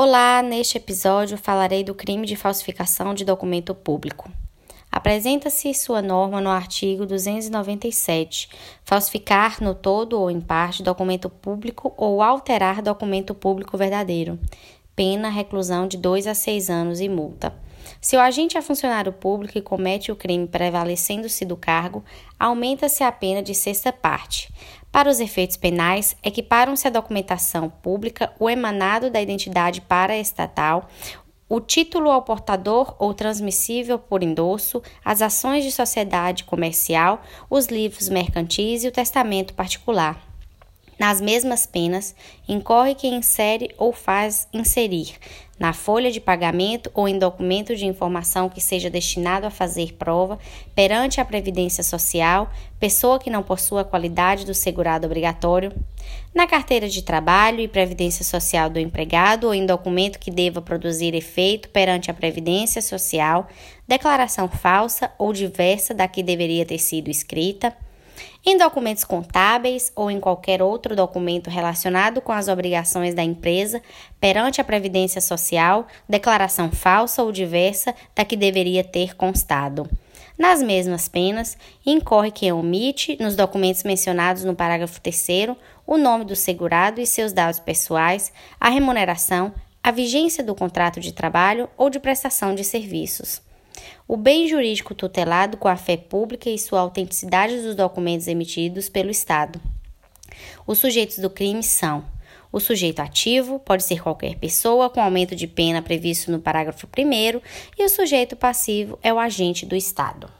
Olá, neste episódio falarei do crime de falsificação de documento público. Apresenta-se sua norma no artigo 297, falsificar no todo ou em parte documento público ou alterar documento público verdadeiro. Pena reclusão de 2 a 6 anos e multa. Se o agente é funcionário público e comete o crime prevalecendo-se do cargo, aumenta-se a pena de sexta parte. Para os efeitos penais, equiparam-se a documentação pública, o emanado da identidade paraestatal, o título ao portador ou transmissível por endosso, as ações de sociedade comercial, os livros mercantis e o testamento particular. Nas mesmas penas, incorre quem insere ou faz inserir, na folha de pagamento ou em documento de informação que seja destinado a fazer prova perante a Previdência Social, pessoa que não possua a qualidade do segurado obrigatório, na carteira de trabalho e Previdência Social do empregado ou em documento que deva produzir efeito perante a Previdência Social, declaração falsa ou diversa da que deveria ter sido escrita em documentos contábeis ou em qualquer outro documento relacionado com as obrigações da empresa perante a Previdência Social, declaração falsa ou diversa da que deveria ter constado. Nas mesmas penas, incorre quem omite, nos documentos mencionados no parágrafo 3, o nome do segurado e seus dados pessoais, a remuneração, a vigência do contrato de trabalho ou de prestação de serviços. O bem jurídico tutelado com a fé pública e sua autenticidade dos documentos emitidos pelo Estado. Os sujeitos do crime são: o sujeito ativo pode ser qualquer pessoa com aumento de pena previsto no parágrafo 1, e o sujeito passivo é o agente do Estado.